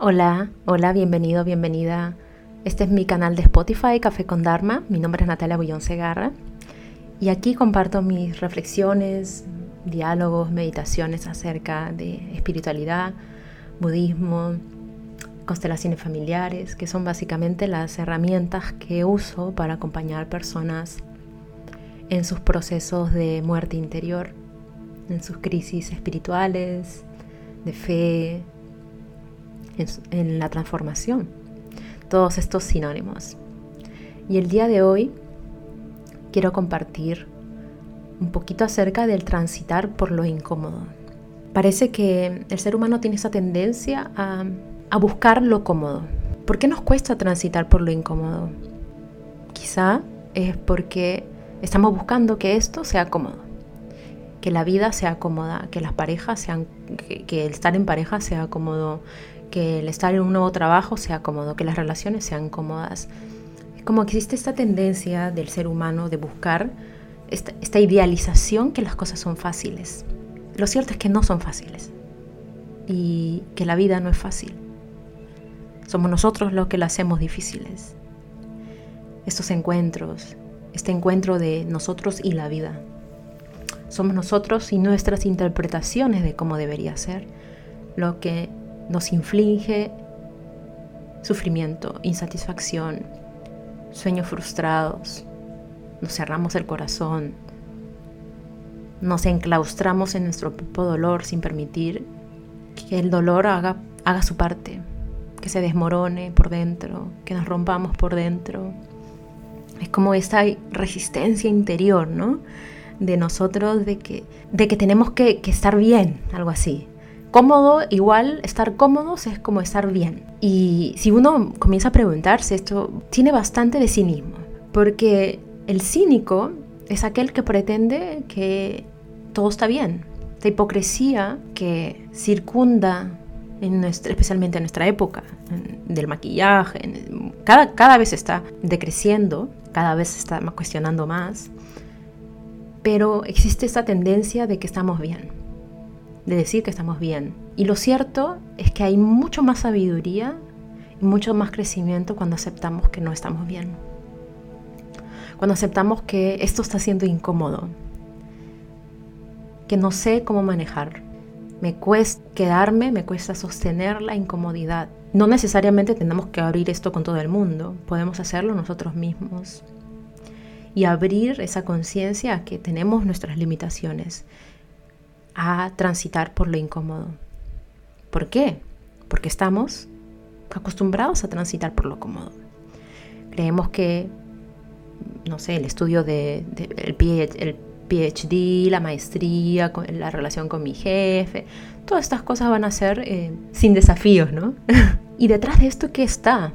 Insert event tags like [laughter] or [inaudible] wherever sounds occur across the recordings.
Hola, hola, bienvenido, bienvenida. Este es mi canal de Spotify, Café con Dharma. Mi nombre es Natalia Bullón Segarra y aquí comparto mis reflexiones, diálogos, meditaciones acerca de espiritualidad, budismo, constelaciones familiares, que son básicamente las herramientas que uso para acompañar personas en sus procesos de muerte interior, en sus crisis espirituales, de fe, en, la transformación. Todos estos sinónimos. Y el día de hoy quiero compartir un poquito acerca del transitar por lo incómodo. Parece que el ser humano tiene esa tendencia a, buscar lo cómodo. ¿Por qué nos cuesta transitar por lo incómodo? Quizá es porque estamos buscando que esto sea cómodo, que la vida sea cómoda, que las parejas sean, que, que el estar en pareja sea cómodo, que el estar en un nuevo trabajo sea cómodo, que las relaciones sean cómodas. Como existe esta tendencia del ser humano de buscar esta idealización que las cosas son fáciles. Lo cierto es que no son fáciles y que la vida no es fácil. Somos nosotros los que la hacemos difíciles. Estos encuentros, este encuentro de nosotros y la vida. Somos nosotros y nuestras interpretaciones de cómo debería ser lo que nos inflige sufrimiento, insatisfacción, sueños frustrados, nos cerramos el corazón, nos enclaustramos en nuestro propio dolor sin permitir que el dolor haga, haga su parte, que se desmorone por dentro, que nos rompamos por dentro. Es como esta resistencia interior, ¿no? De nosotros, de que, de que tenemos que, que estar bien, algo así. Cómodo, igual, estar cómodos es como estar bien. Y si uno comienza a preguntarse, esto tiene bastante de cinismo, porque el cínico es aquel que pretende que todo está bien. La hipocresía que circunda, en especialmente en nuestra época, del maquillaje, cada, cada vez está decreciendo, cada vez se está cuestionando más, pero existe esta tendencia de que estamos bien de decir que estamos bien. Y lo cierto es que hay mucho más sabiduría y mucho más crecimiento cuando aceptamos que no estamos bien. Cuando aceptamos que esto está siendo incómodo, que no sé cómo manejar. Me cuesta quedarme, me cuesta sostener la incomodidad. No necesariamente tenemos que abrir esto con todo el mundo, podemos hacerlo nosotros mismos. Y abrir esa conciencia a que tenemos nuestras limitaciones a transitar por lo incómodo. ¿Por qué? Porque estamos acostumbrados a transitar por lo cómodo. Creemos que, no sé, el estudio de, el, PhD, la maestría, la relación con mi jefe, todas estas cosas van a ser eh, sin desafíos, ¿no? [laughs] y detrás de esto, ¿qué está?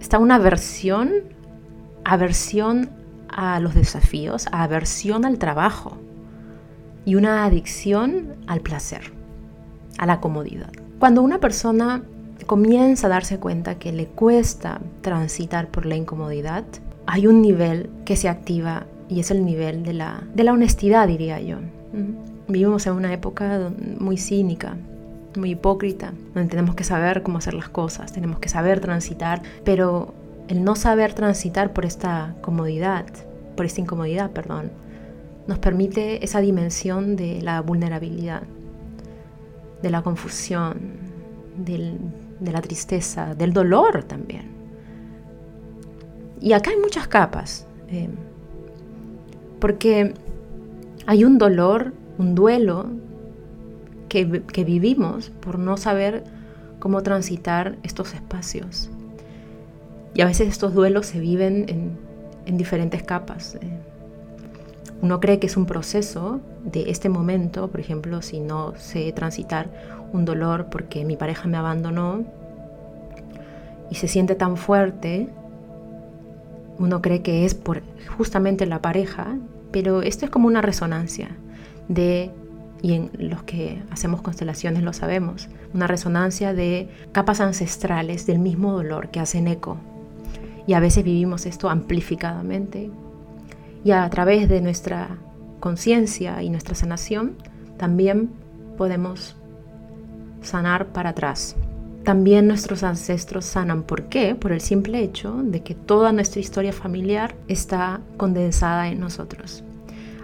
Está una aversión, aversión a los desafíos, aversión al trabajo y una adicción al placer, a la comodidad. Cuando una persona comienza a darse cuenta que le cuesta transitar por la incomodidad, hay un nivel que se activa y es el nivel de la, de la honestidad, diría yo. Vivimos en una época muy cínica, muy hipócrita, donde tenemos que saber cómo hacer las cosas, tenemos que saber transitar, pero el no saber transitar por esta comodidad, por esta incomodidad, perdón, nos permite esa dimensión de la vulnerabilidad, de la confusión, de la tristeza, del dolor también. Y acá hay muchas capas, eh, porque hay un dolor, un duelo que, que, vivimos por no saber cómo transitar estos espacios. Y a veces estos duelos se viven en, en diferentes capas. Eh, uno cree que es un proceso de este momento, por ejemplo, si no sé transitar un dolor porque mi pareja me abandonó y se siente tan fuerte, uno cree que es por justamente la pareja, pero esto es como una resonancia de, y en los que hacemos constelaciones lo sabemos, una resonancia de capas ancestrales del mismo dolor que hacen eco. Y a veces vivimos esto amplificadamente y a través de nuestra conciencia y nuestra sanación también podemos sanar para atrás. también nuestros ancestros sanan. ¿Por qué? Por el simple hecho de que toda nuestra historia familiar está condensada en nosotros.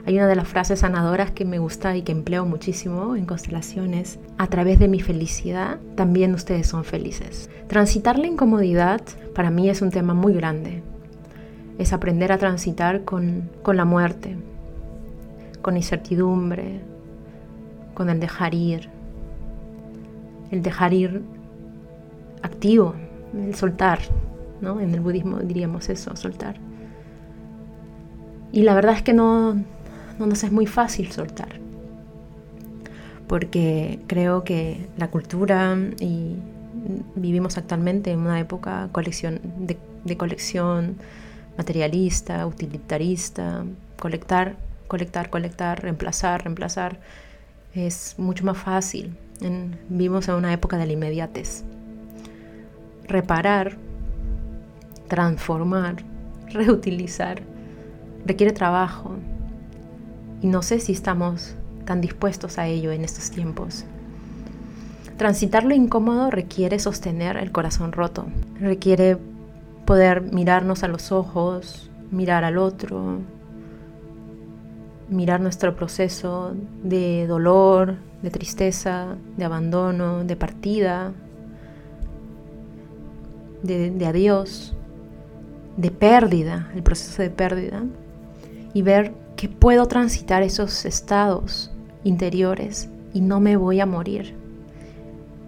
Hay una de las frases sanadoras que me gusta y que empleo muchísimo en constelaciones. A través de mi felicidad, también ustedes son felices. Transitar la incomodidad para mí es un tema muy grande. Es aprender a transitar con, con la muerte, con incertidumbre, con el dejar ir. El dejar ir activo, el soltar, ¿no? En el budismo diríamos eso, soltar. Y la verdad es que no, no nos es muy fácil soltar, porque creo que la cultura y vivimos actualmente en una época colección, de, de colección materialista, utilitarista, colectar, colectar, colectar, reemplazar, reemplazar, es mucho más fácil. En, vivimos en una época de la inmediatez. Reparar, transformar, [laughs] reutilizar, requiere trabajo. Y no sé si estamos tan dispuestos a ello en estos tiempos. Transitar lo incómodo requiere sostener el corazón roto, requiere poder mirarnos a los ojos, mirar al otro, mirar nuestro proceso de dolor, de tristeza, de abandono, de partida, de, adiós, de pérdida, el proceso de pérdida, y ver que puedo transitar esos estados interiores y no me voy a morir,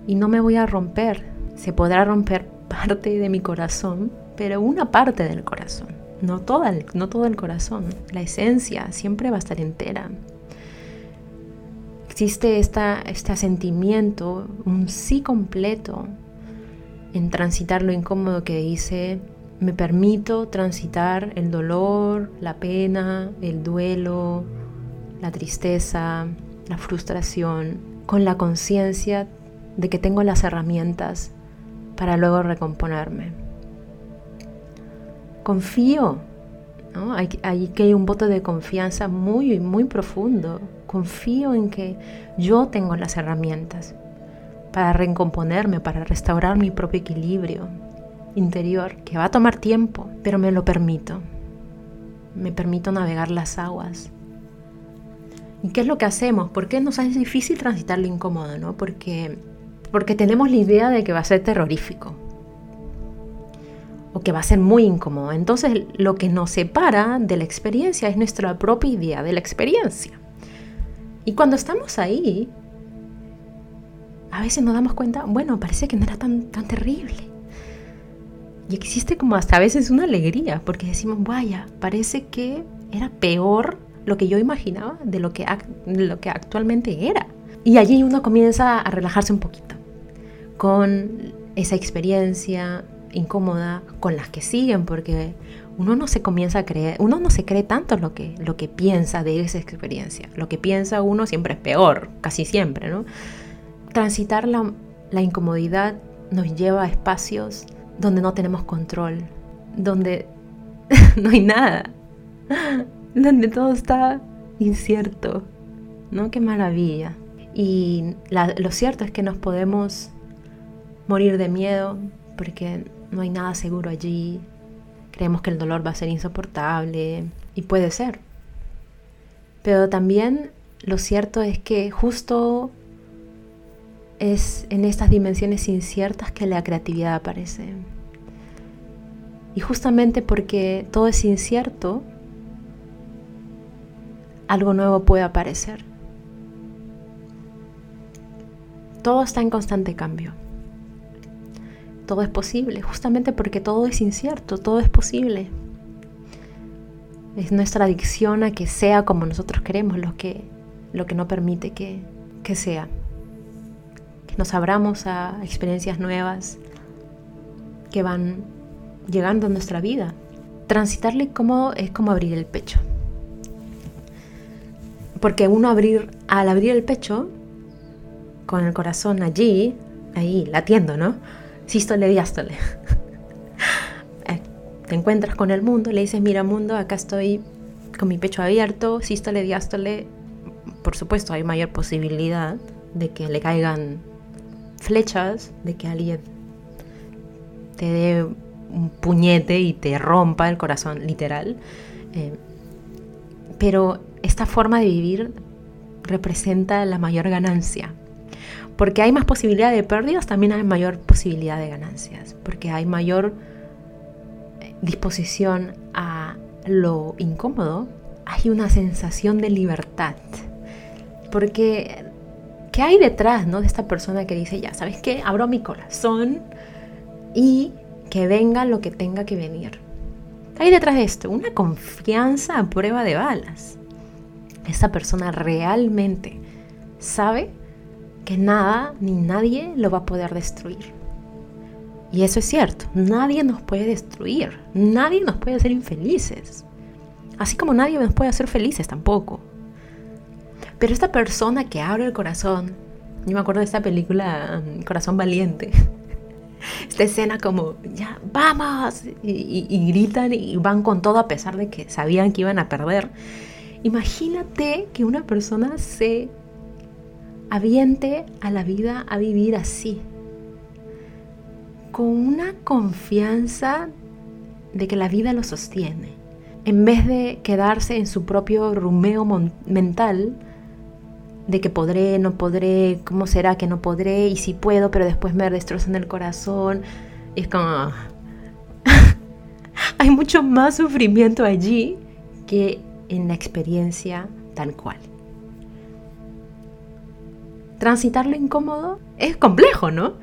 y no me voy a romper. Se podrá romper [laughs] parte de mi corazón, pero una parte del corazón, no, toda no todo el corazón. La esencia siempre va a estar entera. Existe esta, este sentimiento, un sí completo en transitar lo incómodo que dice, me permito transitar el dolor, la pena, el duelo, la tristeza, la frustración, con la conciencia de que tengo las herramientas para luego recomponerme. Confío, ¿no? hay, que hay un voto de confianza muy, muy profundo. Confío en que yo tengo las herramientas para recomponerme, para restaurar mi propio equilibrio interior, que va a tomar tiempo, pero me lo permito. Me permito navegar las aguas. ¿Y qué es lo que hacemos? ¿Por qué nos hace difícil transitar lo incómodo? ¿no? Porque, porque tenemos la idea de que va a ser terrorífico o que va a ser muy incómodo. Entonces lo que nos separa de la experiencia es nuestra propia idea de la experiencia. Y cuando estamos ahí, a veces nos damos cuenta, bueno, parece que no era tan, tan terrible. Y existe como hasta a veces una alegría, porque decimos, vaya, parece que era peor lo que yo imaginaba de lo que, lo que actualmente era. Y allí uno comienza a relajarse un poquito con esa experiencia incómoda, con las que siguen, porque uno no se comienza a creer, uno no se cree tanto lo que, lo que piensa de esa experiencia. Lo que piensa uno siempre es peor, casi siempre, ¿no? transitar la, incomodidad nos lleva a espacios donde no tenemos control, donde [laughs] no hay nada, [laughs] donde todo está incierto, ¿no? Qué maravilla. Y lo cierto es que nos podemos morir de miedo porque no hay nada seguro allí, creemos que el dolor va a ser insoportable y puede ser. Pero también lo cierto es que justo es en estas dimensiones inciertas que la creatividad aparece. Y justamente porque todo es incierto, algo nuevo puede aparecer. Todo está en constante cambio. Todo es posible, justamente porque todo es incierto, todo es posible. Es nuestra adicción a que sea como nosotros queremos lo que, lo que no permite que, que sea nos abramos a experiencias nuevas que van llegando a nuestra vida. Transitarle como es como abrir el pecho. Porque uno abrir, al abrir el pecho, con el corazón allí, ahí, latiendo, ¿no? Sístole, diástole. [laughs] Eh, te encuentras con el mundo, le dices, mira mundo, acá estoy con mi pecho abierto, sístole, diástole. Por supuesto, hay mayor posibilidad de que le caigan flechas de que alguien te dé un puñete y te rompa el corazón, literal. Eh, pero esta forma de vivir representa la mayor ganancia. Porque hay más posibilidad de pérdidas, también hay mayor posibilidad de ganancias. Porque hay mayor eh, disposición a lo incómodo, hay una sensación de libertad. Porque, ¿qué hay detrás ¿no? de esta persona que dice, ya, ¿sabes qué? Abro mi corazón y que venga lo que tenga que venir. Hay detrás de esto una confianza a prueba de balas. Esa persona realmente sabe que nada ni nadie lo va a poder destruir. Y eso es cierto, nadie nos puede destruir, nadie nos puede hacer infelices. Así como nadie nos puede hacer felices tampoco. Pero esta persona que abre el corazón, yo me acuerdo de esta película mm, Corazón Valiente, [laughs] esta escena como, ya, vamos, y, gritan y van con todo a pesar de que sabían que iban a perder. Imagínate que una persona se aviente a la vida a vivir así, con una confianza de que la vida lo sostiene, en vez de quedarse en su propio rumeo mental, de que podré, no podré, cómo será que no podré, y si puedo, pero después me destrozan el corazón. Es como... [laughs] hay mucho más sufrimiento allí que en la experiencia tal cual. Transitar lo incómodo es complejo, ¿no?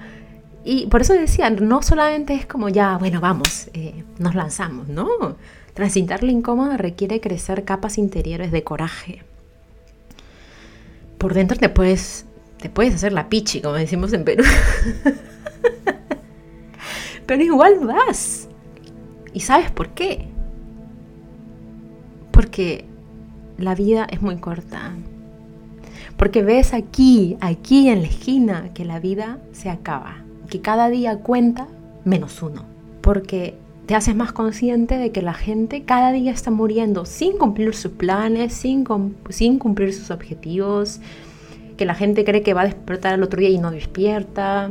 Y por eso decía, no solamente es como ya, bueno, vamos, eh, nos lanzamos, ¿no? Transitar lo incómodo requiere crecer capas interiores de coraje, por dentro te puedes, te puedes hacer la pichi, como decimos en Perú. [laughs] Pero igual vas. ¿Y sabes por qué? Porque la vida es muy corta. Porque ves aquí, aquí en la esquina, que la vida se acaba. Que cada día cuenta menos uno. Porque te haces más consciente de que la gente cada día está muriendo sin cumplir sus planes, sin, cumplir sus objetivos, que la gente cree que va a despertar el otro día y no despierta.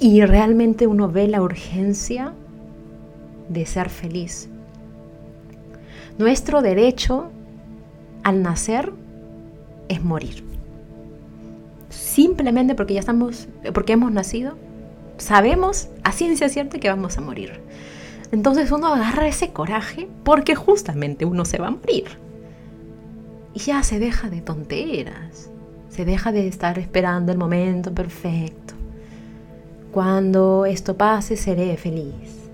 Y realmente uno ve la urgencia de ser feliz. Nuestro derecho al nacer es morir. Simplemente porque ya estamos, porque hemos nacido, sabemos a ciencia cierta que vamos a morir. Entonces uno agarra ese coraje porque justamente uno se va a morir. Y ya se deja de tonteras. Se deja de estar esperando el momento perfecto. Cuando esto pase seré feliz.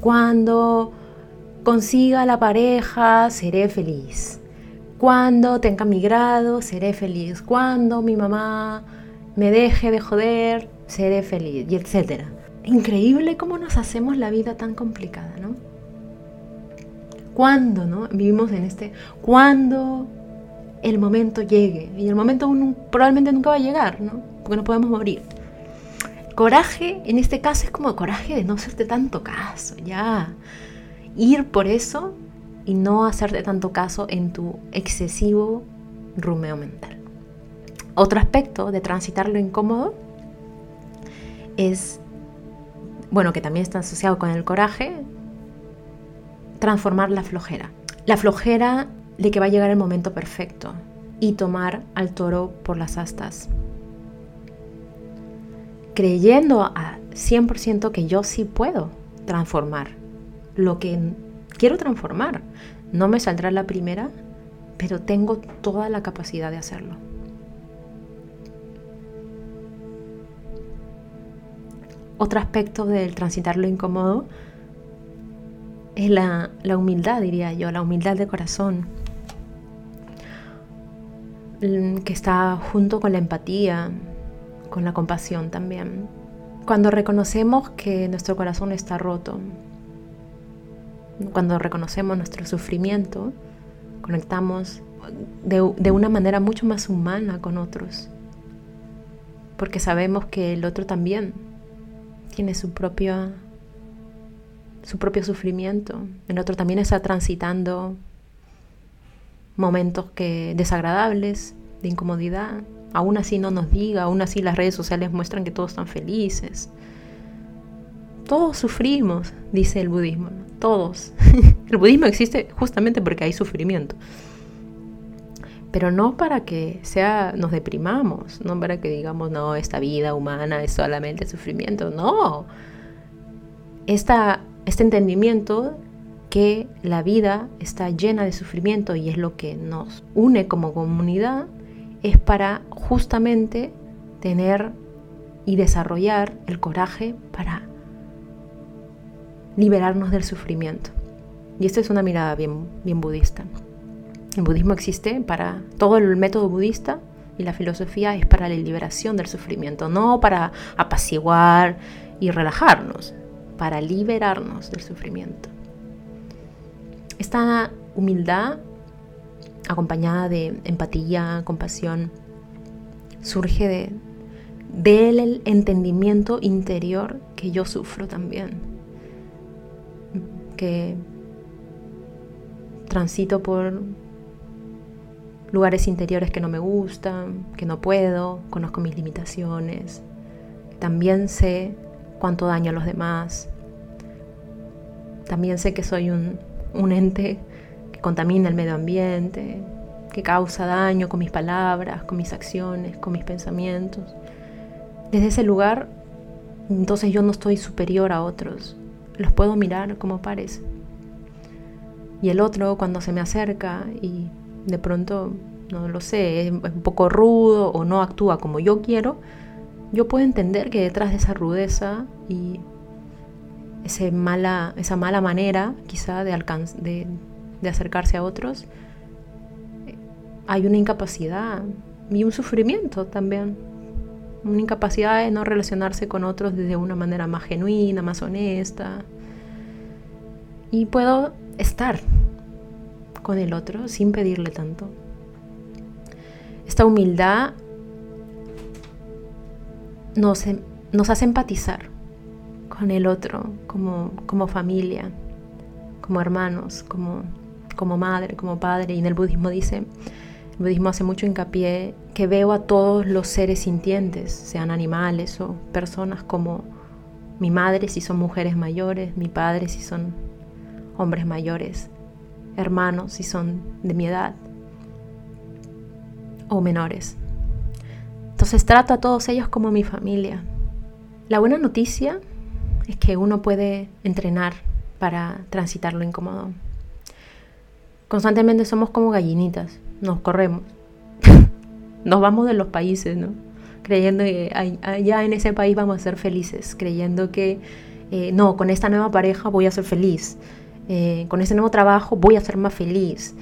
Cuando consiga la pareja seré feliz. Cuando tenga mi grado seré feliz. Cuando mi mamá me deje de joder seré feliz. Y etcétera increíble cómo nos hacemos la vida tan complicada, ¿no? ¿Cuándo, no? Vivimos en este, ¿cuándo el momento llegue? Y el momento probablemente nunca va a llegar, ¿no? Porque no podemos morir. Coraje, en este caso, es como coraje de no hacerte tanto caso, ya. Ir por eso y no hacerte tanto caso en tu excesivo rumeo mental. Otro aspecto de transitar lo incómodo es bueno, que también está asociado con el coraje, transformar la flojera. La flojera de que va a llegar el momento perfecto y tomar al toro por las astas. Creyendo a 100% que yo sí puedo transformar lo que quiero transformar. No me saldrá la primera, pero tengo toda la capacidad de hacerlo. Otro aspecto del transitar lo incómodo es la, humildad, diría yo, la humildad de corazón, mm, que está junto con la empatía, con la compasión también. Cuando reconocemos que nuestro corazón está roto, cuando reconocemos nuestro sufrimiento, conectamos de, una manera mucho más humana con otros, porque sabemos que el otro también tiene su propio, su propio sufrimiento. El otro también está transitando momentos que, desagradables, de incomodidad. aún así no nos diga, aún así las redes sociales muestran que todos están felices. Todos sufrimos, dice el budismo, todos. [laughs] el budismo existe justamente porque hay sufrimiento. Pero no para que sea, nos deprimamos, no para que digamos, no, esta vida humana es solamente sufrimiento, no. Esta, este entendimiento que la vida está llena de sufrimiento y es lo que nos une como comunidad, es para justamente tener y desarrollar el coraje para liberarnos del sufrimiento. Y esta es una mirada bien, bien budista. El budismo existe para todo el método budista y la filosofía es para la liberación del sufrimiento, no para apaciguar y relajarnos, para liberarnos del sufrimiento. Esta humildad acompañada de empatía, compasión, surge de, del entendimiento interior que yo sufro también que transito por lugares interiores que no me gustan, que no puedo, conozco mis limitaciones, también sé cuánto daño a los demás, también sé que soy un, ente que contamina el medio ambiente, que causa daño con mis palabras, con mis acciones, con mis pensamientos. Desde ese lugar, entonces yo no estoy superior a otros, los puedo mirar como pares. Y el otro cuando se me acerca y de pronto, no lo sé, es un poco rudo o no actúa como yo quiero, yo puedo entender que detrás de esa rudeza y ese mala, esa mala manera quizá de, de, de acercarse a otros, hay una incapacidad y un sufrimiento también. Una incapacidad de no relacionarse con otros de una manera más genuina, más honesta. Y puedo estar con el otro sin pedirle tanto. Esta humildad nos, nos hace empatizar con el otro como, como familia, como hermanos, como, como madre, como padre. Y en el budismo dice, el hace mucho hincapié que veo a todos los seres sintientes, sean animales o personas, como mi madre si son mujeres mayores, mi padre si son hombres mayores, hermanos si son de mi edad o menores. Entonces trato a todos ellos como mi familia. La buena noticia es que uno puede entrenar para transitar lo incómodo. Constantemente somos como gallinitas nos corremos. [laughs] nos vamos de los países, ¿no? Creyendo que allá en ese país vamos a ser felices, creyendo que eh, no, con esta nueva pareja voy a ser feliz, eh, con este nuevo trabajo voy a ser más feliz,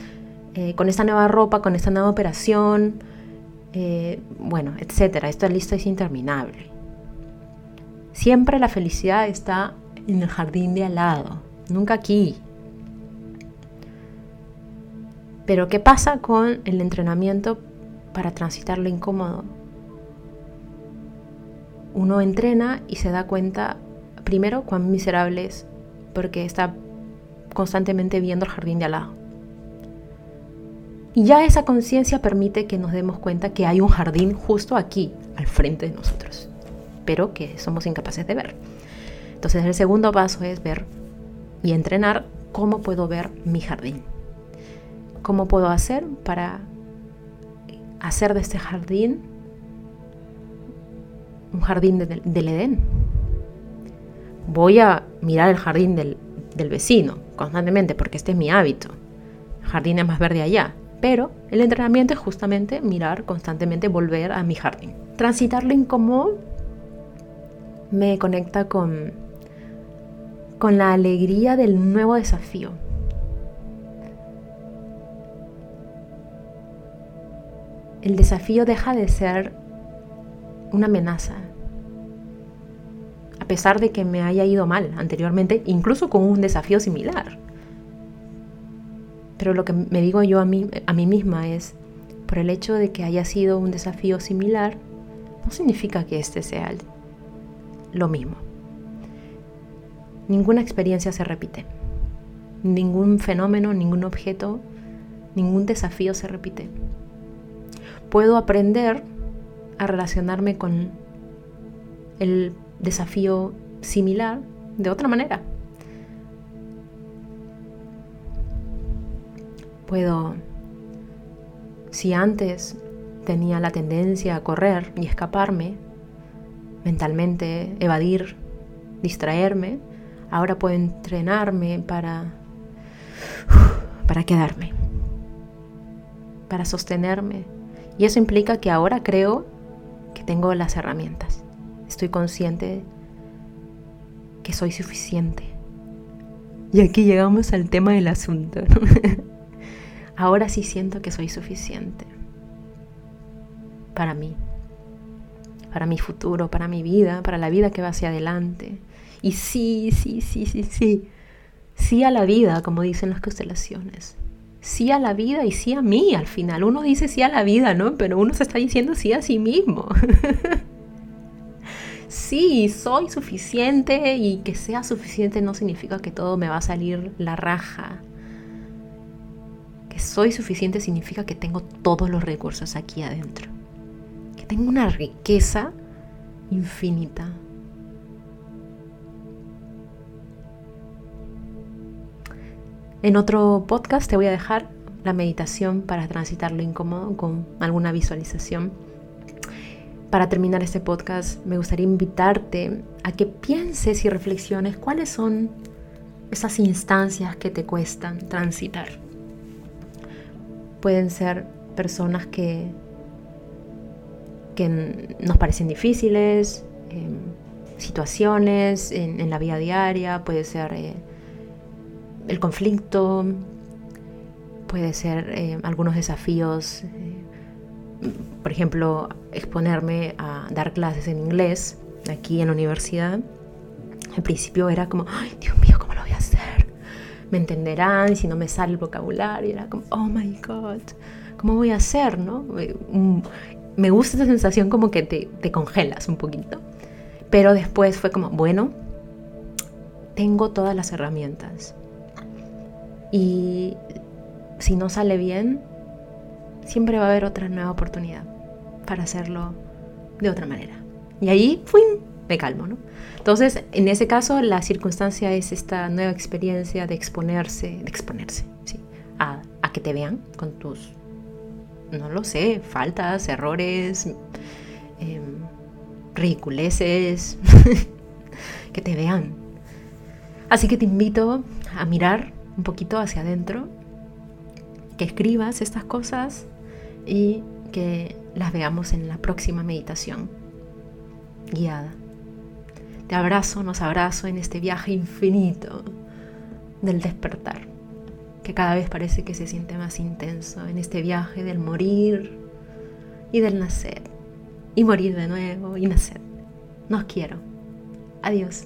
eh, con esta nueva ropa, con esta nueva operación, bueno, etcétera. Esta lista es interminable. Siempre la felicidad está en el jardín de al lado, nunca aquí, pero ¿qué pasa con el entrenamiento para transitar lo incómodo? Uno entrena y se da cuenta, primero, cuán miserable es, porque está constantemente viendo el jardín de al lado. Y ya esa conciencia permite que nos demos cuenta que hay un jardín justo aquí, al frente de nosotros, pero que somos incapaces de ver. Entonces el segundo paso es ver y entrenar cómo puedo ver mi jardín. ¿Cómo puedo hacer para hacer de este jardín un jardín del Edén? Voy a mirar el jardín del, del vecino constantemente porque este es mi hábito. El jardín es más verde allá. Pero el entrenamiento es justamente mirar constantemente, volver a mi jardín. Transitar lo incómodo me conecta con, con la alegría del nuevo desafío. El desafío deja de ser una amenaza. A pesar de que me haya ido mal anteriormente, incluso con un desafío similar. Pero lo que me digo yo a mí, a mí misma es, por el hecho de que haya sido un desafío similar, no significa que este sea lo mismo. Ninguna experiencia se repite. Ningún fenómeno, ningún objeto, ningún desafío se repite puedo aprender a relacionarme con el desafío similar de otra manera. Puedo, si antes tenía la tendencia a correr y escaparme, mentalmente evadir, distraerme, ahora puedo entrenarme para, para quedarme, para sostenerme. Y eso implica que ahora creo que tengo las herramientas. Estoy consciente que soy suficiente. Y aquí llegamos al tema del asunto. [laughs] ahora sí siento que soy suficiente para mí, para mi futuro, para mi vida, para la vida que va hacia adelante. Y sí, sí, sí, sí, sí. Sí a la vida, como dicen las constelaciones. Sí a la vida y sí a mí al final. Uno dice sí a la vida, ¿no? Pero uno se está diciendo sí a sí mismo. [laughs] sí, soy suficiente y que sea suficiente no significa que todo me va a salir la raja. Que soy suficiente significa que tengo todos los recursos aquí adentro. Que tengo una riqueza infinita. En otro podcast te voy a dejar la meditación para transitar lo incómodo con alguna visualización. Para terminar este podcast, me gustaría invitarte a que pienses y reflexiones cuáles son esas instancias que te cuestan transitar. Pueden ser personas que, que nos parecen difíciles, em, situaciones en, la vida diaria, puede ser... Eh, el conflicto, puede ser eh, algunos desafíos, eh, por ejemplo, exponerme a dar clases en inglés aquí en la universidad. Al principio era como, ay, Dios mío, ¿cómo lo voy a hacer? Me entenderán si no me sale el vocabulario. Era como, oh my God, ¿cómo voy a hacer? ¿no? Me gusta esa sensación como que te, te congelas un poquito. Pero después fue como, bueno, tengo todas las herramientas y si no sale bien, siempre va a haber otra nueva oportunidad para hacerlo de otra manera. Y ahí, ¡fuim! me calmo, ¿no? Entonces, en ese caso, la circunstancia es esta nueva experiencia de exponerse, de exponerse, ¿sí? A, a que te vean con tus, no lo sé, faltas, errores, eh, ridiculeces, [laughs] que te vean. Así que te invito a mirar un poquito hacia adentro, que escribas estas cosas y que las veamos en la próxima meditación guiada. Te abrazo, nos abrazo en este viaje infinito del despertar, que cada vez parece que se siente más intenso, en este viaje del morir y del nacer, y morir de nuevo y nacer. Nos quiero. Adiós.